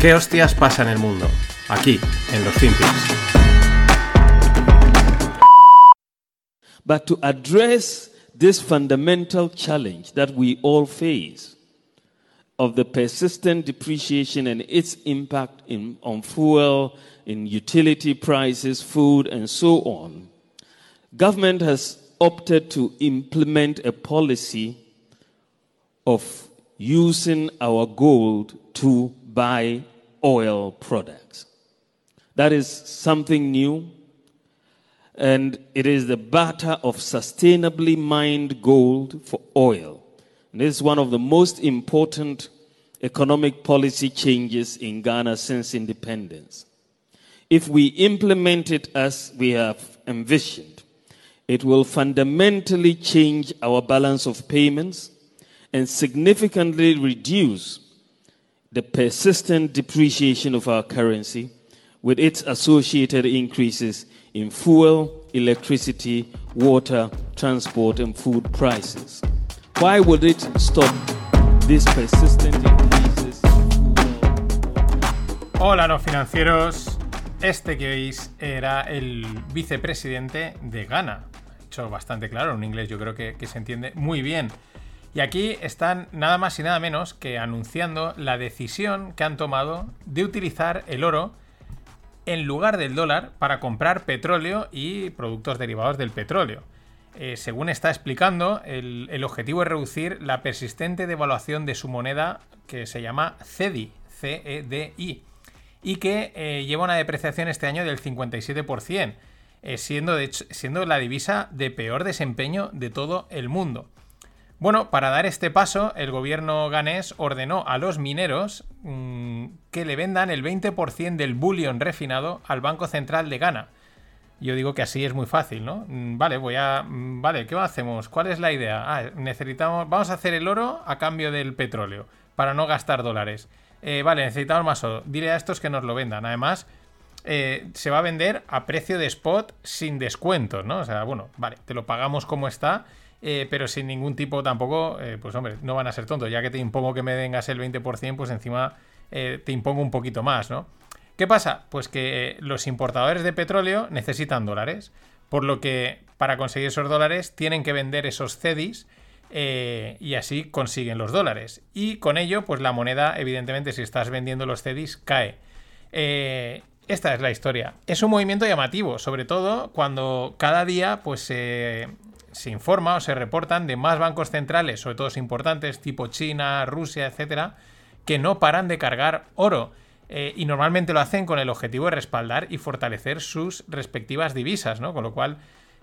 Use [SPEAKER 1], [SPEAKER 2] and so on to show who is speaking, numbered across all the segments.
[SPEAKER 1] ¿Qué hostias pasa en el mundo? Aquí, en los Finpics.
[SPEAKER 2] But to address this fundamental challenge that we all face of the persistent depreciation and its impact in, on fuel, in utility prices, food, and so on, government has opted to implement a policy of using our gold to buy oil products. That is something new, and it is the barter of sustainably mined gold for oil. And this is one of the most important economic policy changes in Ghana since independence. If we implement it as we have envisioned, it will fundamentally change our balance of payments and significantly reduce the persistent depreciation of our currency with its associated increases in fuel, electricity, water, transport, and food prices. Why would it stop these persistent increases?
[SPEAKER 3] Hola, no financieros. Este que oís era el vicepresidente de Ghana. Hecho bastante claro, en inglés yo creo que, que se entiende muy bien. Y aquí están nada más y nada menos que anunciando la decisión que han tomado de utilizar el oro en lugar del dólar para comprar petróleo y productos derivados del petróleo. Eh, según está explicando, el, objetivo es reducir la persistente devaluación de su moneda que se llama CEDI, C-E-D-I, y que eh, lleva una depreciación este año del 57%, eh, siendo, de hecho- siendo la divisa de peor desempeño de todo el mundo. Bueno, para dar este paso, el gobierno ganés ordenó a los mineros mm, que le vendan el 20% del bullion refinado al Banco Central de Ghana. Yo digo que así es muy fácil, ¿no? Mm, Vale, voy a. mm, Vale, ¿qué hacemos? ¿Cuál es la idea? Ah, necesitamos. Vamos a hacer el oro a cambio del petróleo, para no gastar dólares. Eh, vale, necesitamos más oro. Dile a estos que nos lo vendan. Además, eh, se va a vender a precio de spot sin descuentos, ¿no? O sea, bueno, vale, te lo pagamos como está, eh, pero sin ningún tipo tampoco, eh, pues hombre, no van a ser tontos. Ya que te impongo que me vengas el 20%, pues encima eh, te impongo un poquito más, ¿no? ¿Qué pasa? Pues que los importadores de petróleo necesitan dólares, por lo que para conseguir esos dólares tienen que vender esos CEDIs y así consiguen los dólares. Y con ello, pues la moneda, evidentemente, si estás vendiendo los CEDIs, cae. Esta es la historia. Es un movimiento llamativo, sobre todo cuando cada día pues, se informa o se reportan de más bancos centrales, sobre todo importantes, tipo China, Rusia, etcétera, que no paran de cargar oro. Eh, y normalmente lo hacen con el objetivo de respaldar y fortalecer sus respectivas divisas, ¿no? Con lo cual,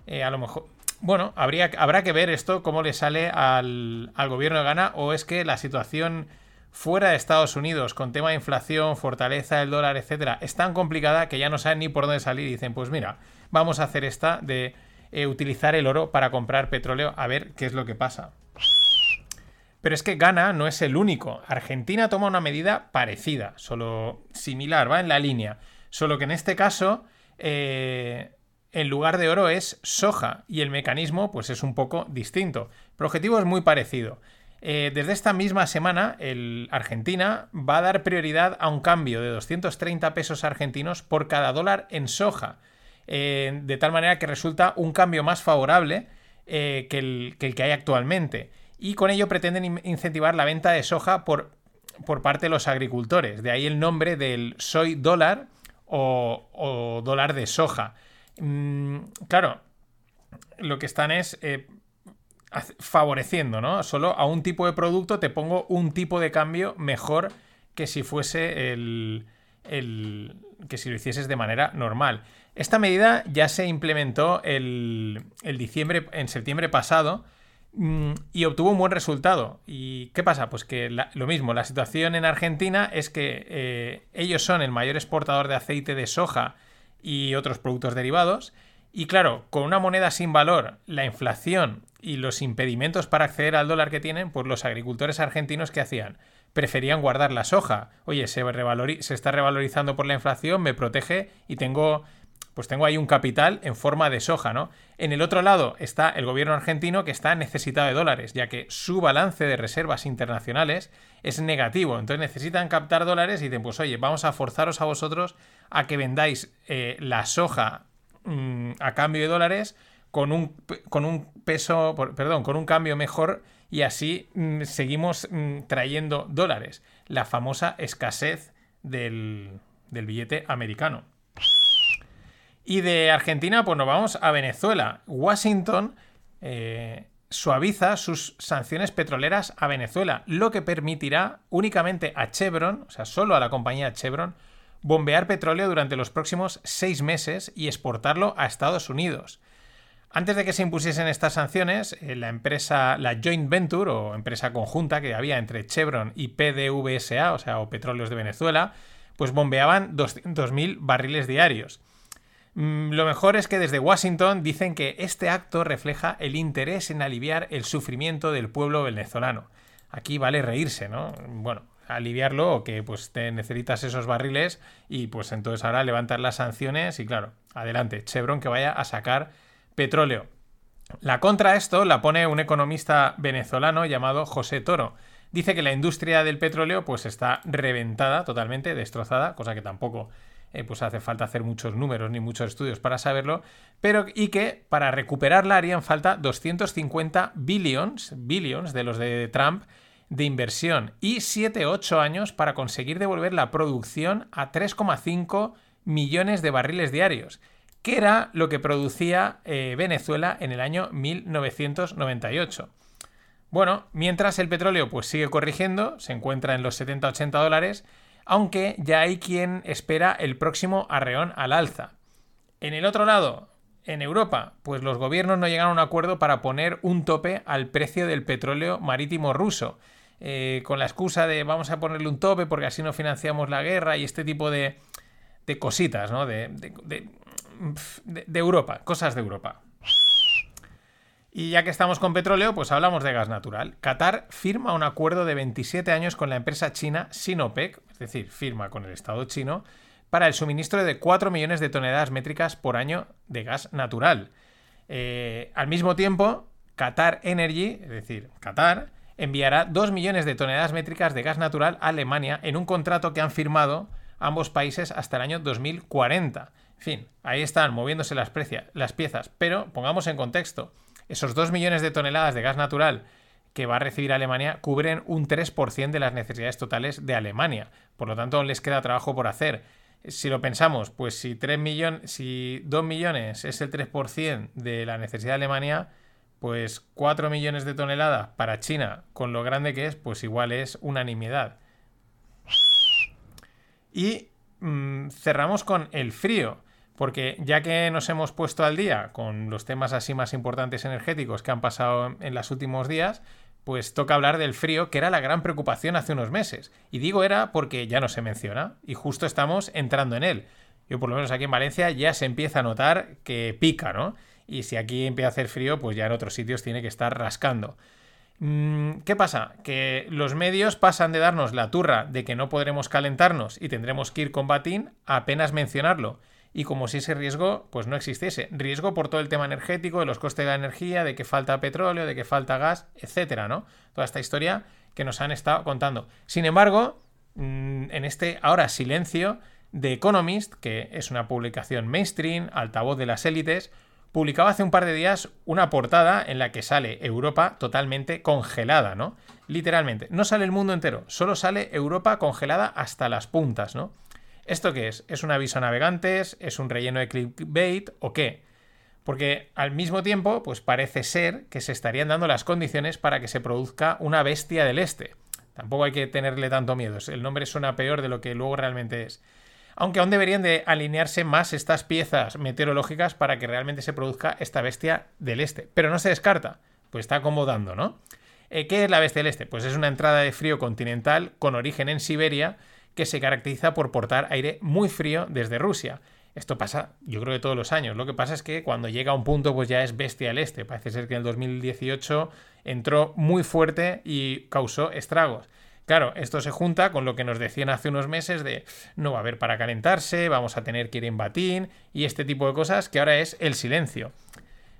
[SPEAKER 3] eh, a lo mejor. Bueno, habría, habrá que ver esto, cómo le sale al, al gobierno de Ghana, o es que la situación fuera de Estados Unidos, con tema de inflación, fortaleza del dólar, etcétera, es tan complicada que ya no saben ni por dónde salir y dicen, pues mira, vamos a hacer esta de eh, utilizar el oro para comprar petróleo a ver qué es lo que pasa. Pero es que Ghana no es el único. Argentina toma una medida parecida, solo similar, va en la línea. Solo que en este caso, eh, en lugar de oro es soja y el mecanismo pues es un poco distinto. Pero el objetivo es muy parecido. Eh, desde esta misma semana, el Argentina va a dar prioridad a un cambio de 230 pesos argentinos por cada dólar en soja. Eh, de tal manera que resulta un cambio más favorable eh, que, el, que hay actualmente. Y con ello pretenden in- incentivar la venta de soja por, por parte de los agricultores. De ahí el nombre del soy dólar o, dólar de soja. Mm, claro, lo que están es eh, favoreciendo, ¿no? Solo a un tipo de producto te pongo un tipo de cambio mejor que si fuese el, el- que si lo hicieses de manera normal. Esta medida ya se implementó el, el diciembre, en septiembre pasado mm, y obtuvo un buen resultado. ¿Y qué pasa? Pues que lo mismo, la situación en Argentina es que eh, ellos son el mayor exportador de aceite de soja y otros productos derivados. Y claro, con una moneda sin valor, la inflación y los impedimentos para acceder al dólar que tienen, pues los agricultores argentinos que hacían? Preferían guardar la soja. Oye, se, se está revalorizando por la inflación, me protege y tengo pues tengo ahí un capital en forma de soja, ¿no? En el otro lado está el gobierno argentino que está necesitado de dólares, ya que su balance de reservas internacionales es negativo. Entonces necesitan captar dólares y dicen, pues oye, vamos a forzaros a vosotros a que vendáis eh, la soja mm, a cambio de dólares con un, con un peso, perdón, con un cambio mejor y así mm, seguimos mm, trayendo dólares. La famosa escasez del, del billete americano. Y de Argentina, pues nos vamos a Venezuela. Washington eh, suaviza sus sanciones petroleras a Venezuela, lo que permitirá únicamente a Chevron, o sea, solo a la compañía Chevron, bombear petróleo durante los próximos seis meses y exportarlo a Estados Unidos. Antes de que se impusiesen estas sanciones, eh, la empresa, la joint venture o empresa conjunta que había entre Chevron y PDVSA, o sea, o Petróleos de Venezuela, pues bombeaban 200.000 barriles diarios. Mm, lo mejor es que desde Washington dicen que este acto refleja el interés en aliviar el sufrimiento del pueblo venezolano. Aquí vale reírse, ¿no? Bueno, aliviarlo o que pues te necesitas esos barriles y pues entonces ahora levantar las sanciones y claro, adelante, Chevron que vaya a sacar petróleo. La contra esto la pone un economista venezolano llamado José Toro. Dice que la industria del petróleo pues está reventada totalmente, destrozada, cosa que tampoco eh, pues hace falta hacer muchos números ni muchos estudios para saberlo, pero y que para recuperarla harían falta 250 billions, billions de los de Trump, de inversión y 7-8 años para conseguir devolver la producción a 3,5 millones de barriles diarios, que era lo que producía eh, Venezuela en el año 1998. Bueno, mientras el petróleo pues sigue corrigiendo, se encuentra en los 70-80 dólares, aunque ya hay quien espera el próximo arreón al alza. En el otro lado, en Europa, pues los gobiernos no llegaron a un acuerdo para poner un tope al precio del petróleo marítimo ruso, eh, con la excusa de vamos a ponerle un tope porque así no financiamos la guerra y este tipo de, de cositas, ¿no? Europa, cosas de Europa. Y ya que estamos con petróleo, pues hablamos de gas natural. Qatar firma un acuerdo de 27 años con la empresa china Sinopec, es decir, firma con el Estado chino, para el suministro de 4 millones de toneladas métricas por año de gas natural. Eh, al mismo tiempo, Qatar Energy, es decir, Qatar, enviará 2 millones de toneladas métricas de gas natural a Alemania en un contrato que han firmado ambos países hasta el año 2040. En fin, ahí están moviéndose las, las piezas, pero pongamos en contexto. Esos 2 millones de toneladas de gas natural que va a recibir Alemania cubren un 3% de las necesidades totales de Alemania. Por lo tanto, les queda trabajo por hacer. Si lo pensamos, pues si, 3 millones, si 2 millones es el 3% de la necesidad de Alemania, pues 4 millones de toneladas para China, con lo grande que es, pues igual es unanimidad. Y mm, cerramos con el frío. Porque ya que nos hemos puesto al día con los temas así más importantes energéticos que han pasado en los últimos días, pues toca hablar del frío, que era la gran preocupación hace unos meses. Y digo era porque ya no se menciona y justo estamos entrando en él. Yo por lo menos aquí en Valencia ya se empieza a notar que pica, ¿no? Y si aquí empieza a hacer frío, pues ya en otros sitios tiene que estar rascando. Mm, ¿Qué pasa? Que los medios pasan de darnos la turra de que no podremos calentarnos y tendremos que ir con batín a apenas mencionarlo y como si ese riesgo pues no existiese. Riesgo por todo el tema energético, de los costes de la energía, de que falta petróleo, de que falta gas, etcétera, ¿no? Toda esta historia que nos han estado contando. Sin embargo, mm, en este ahora silencio de Economist, que es una publicación mainstream, altavoz de las élites, publicaba hace un par de días una portada en la que sale Europa totalmente congelada, ¿no? Literalmente. No sale el mundo entero, solo sale Europa congelada hasta las puntas, ¿no? ¿Esto qué es? ¿Es un aviso a navegantes? ¿Es un relleno de clickbait? ¿O qué? Porque al mismo tiempo, pues parece ser que se estarían dando las condiciones para que se produzca una bestia del este. Tampoco hay que tenerle tanto miedo. El nombre suena peor de lo que luego realmente es. Aunque aún deberían de alinearse más estas piezas meteorológicas para que realmente se produzca esta bestia del este. Pero no se descarta, pues está acomodando, ¿no? Eh, ¿Qué es la bestia del este? Pues es una entrada de frío continental con origen en Siberia que se caracteriza por portar aire muy frío desde Rusia. Esto pasa, yo creo que todos los años. Lo que pasa es que cuando llega a un punto, pues ya es bestia al este. Parece ser que en el 2018 entró muy fuerte y causó estragos. Claro, esto se junta con lo que nos decían hace unos meses de no va a haber para calentarse, vamos a tener que ir en batín y este tipo de cosas que ahora es el silencio.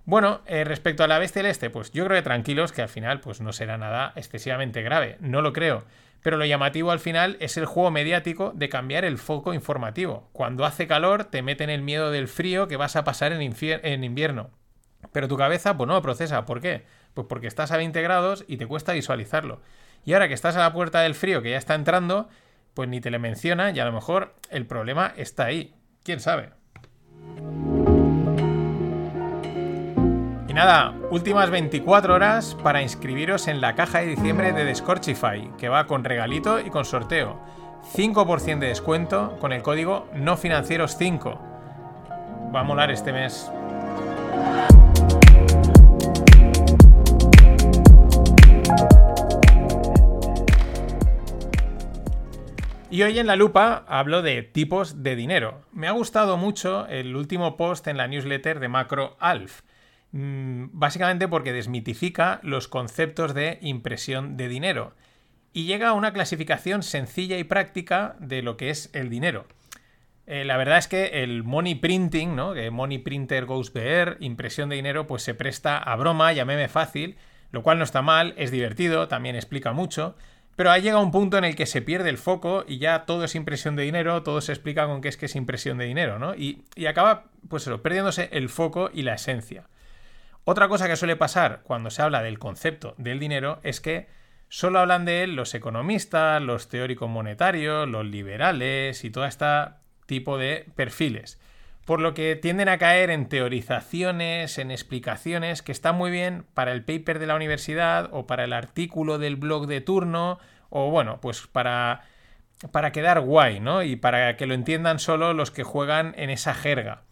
[SPEAKER 3] Bueno, eh, respecto a la bestia del este, pues yo creo que tranquilos, que al final pues no será nada excesivamente grave, no lo creo. Pero lo llamativo al final es el juego mediático de cambiar el foco informativo. Cuando hace calor te meten el miedo del frío que vas a pasar en, invierno. Pero tu cabeza pues no lo procesa. ¿Por qué? Pues porque estás a 20 grados y te cuesta visualizarlo. Y ahora que estás a la puerta del frío que ya está entrando, pues ni te le menciona y a lo mejor el problema está ahí. ¿Quién sabe? Nada, últimas 24 horas para inscribiros en la caja de diciembre de Descorchify, que va con regalito y con sorteo. 5% de descuento con el código no financieros 5. Va a molar este mes. Y hoy en la lupa hablo de tipos de dinero. Me ha gustado mucho el último post en la newsletter de Macro Alf. Mm, básicamente porque desmitifica los conceptos de impresión de dinero y llega a una clasificación sencilla y práctica de lo que es el dinero. Eh, la verdad es que el money printing, ¿no? Que money printer goes bear, impresión de dinero, pues se presta a broma y a meme fácil, lo cual no está mal, es divertido, también explica mucho. Pero ha llegado un punto en el que se pierde el foco y ya todo es impresión de dinero, todo se explica con qué es que es impresión de dinero, ¿no? Y, acaba, pues perdiéndose el foco y la esencia. Otra cosa que suele pasar cuando se habla del concepto del dinero es que solo hablan de él los economistas, los teóricos monetarios, los liberales y todo este tipo de perfiles por lo que tienden a caer en teorizaciones, en explicaciones que están muy bien para el paper de la universidad o para el artículo del blog de turno o bueno, pues para para quedar guay, ¿no? Y para que lo entiendan solo los que juegan en esa jerga.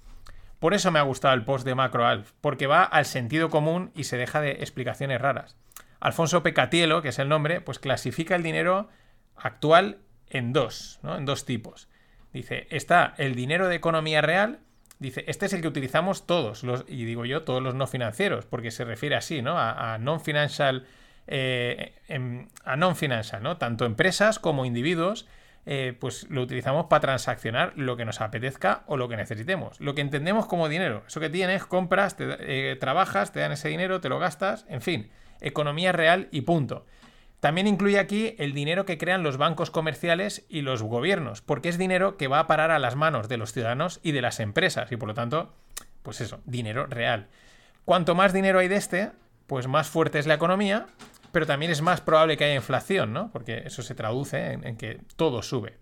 [SPEAKER 3] Por eso me ha gustado el post de MacroAlf, porque va al sentido común y se deja de explicaciones raras. Alfonso Pecatielo, que es el nombre, pues clasifica el dinero actual en dos, ¿no? En dos tipos. Dice, está el dinero de economía real, Dice, este es el que utilizamos todos, los, y digo yo, todos los no financieros, porque se refiere así, ¿no? A, non-financial, eh, em, a non-financial, ¿no? Tanto empresas como individuos, eh, pues lo utilizamos para transaccionar lo que nos apetezca o lo que necesitemos. Lo que entendemos como dinero. Eso que tienes, compras, eh, trabajas, te dan ese dinero, te lo gastas, en fin, economía real y punto. También incluye aquí el dinero que crean los bancos comerciales y los gobiernos, porque es dinero que va a parar a las manos de los ciudadanos y de las empresas, y por lo tanto, pues eso, dinero real. Cuanto más dinero hay de este, pues más fuerte es la economía, pero también es más probable que haya inflación, ¿no? Porque eso se traduce en, que todo sube.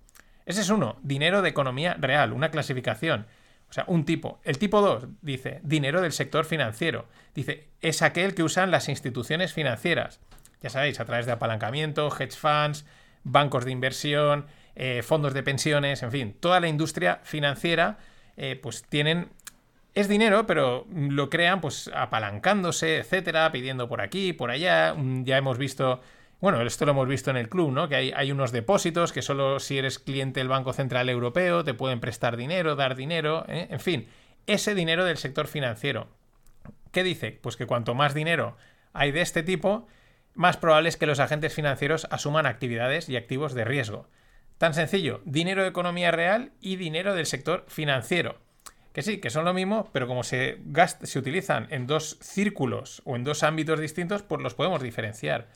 [SPEAKER 3] Ese es uno, dinero de economía real, una clasificación. O sea, un tipo. El tipo 2 dice dinero del sector financiero. Dice, es aquel que usan las instituciones financieras ya sabéis, a través de apalancamiento, hedge funds, bancos de inversión, eh, fondos de pensiones, en fin, toda la industria financiera, eh, pues tienen es dinero, pero lo crean pues apalancándose, etcétera, pidiendo por aquí, por allá. Mm, ya hemos visto, bueno, esto lo hemos visto en el club, ¿no? Que hay, unos depósitos que solo si eres cliente del Banco Central Europeo te pueden prestar dinero, dar dinero, ¿eh? en fin, ese dinero del sector financiero. ¿Qué dice? Pues que cuanto más dinero hay de este tipo, más probable es que los agentes financieros asuman actividades y activos de riesgo. Tan sencillo, dinero de economía real y dinero del sector financiero. Que sí, que son lo mismo, pero como se, se utilizan en dos círculos o en dos ámbitos distintos, pues los podemos diferenciar.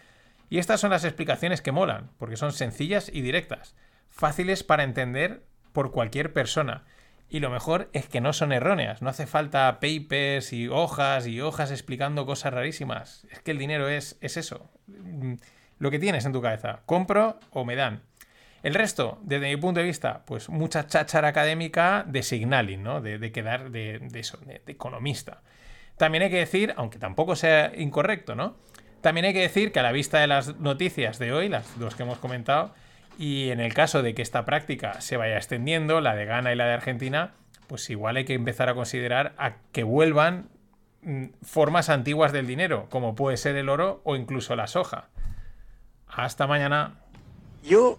[SPEAKER 3] Y estas son las explicaciones que molan, porque son sencillas y directas, fáciles para entender por cualquier persona y lo mejor es que no son erróneas. No hace falta papers y hojas y hojas explicando cosas rarísimas. Es que el dinero es, es eso. Mm, lo que tienes en tu cabeza. Compro o me dan. El resto, desde mi punto de vista, pues mucha cháchara académica de signaling, ¿no? De, quedar de, eso, de, economista. También hay que decir, aunque tampoco sea incorrecto, ¿no? También hay que decir que a la vista de las noticias de hoy, las dos que hemos comentado, y en el caso de que esta práctica se vaya extendiendo, la de Ghana y la de Argentina, pues igual hay que empezar a considerar a que vuelvan mm, formas antiguas del dinero, como puede ser el oro o incluso la soja. Hasta mañana.
[SPEAKER 4] Yo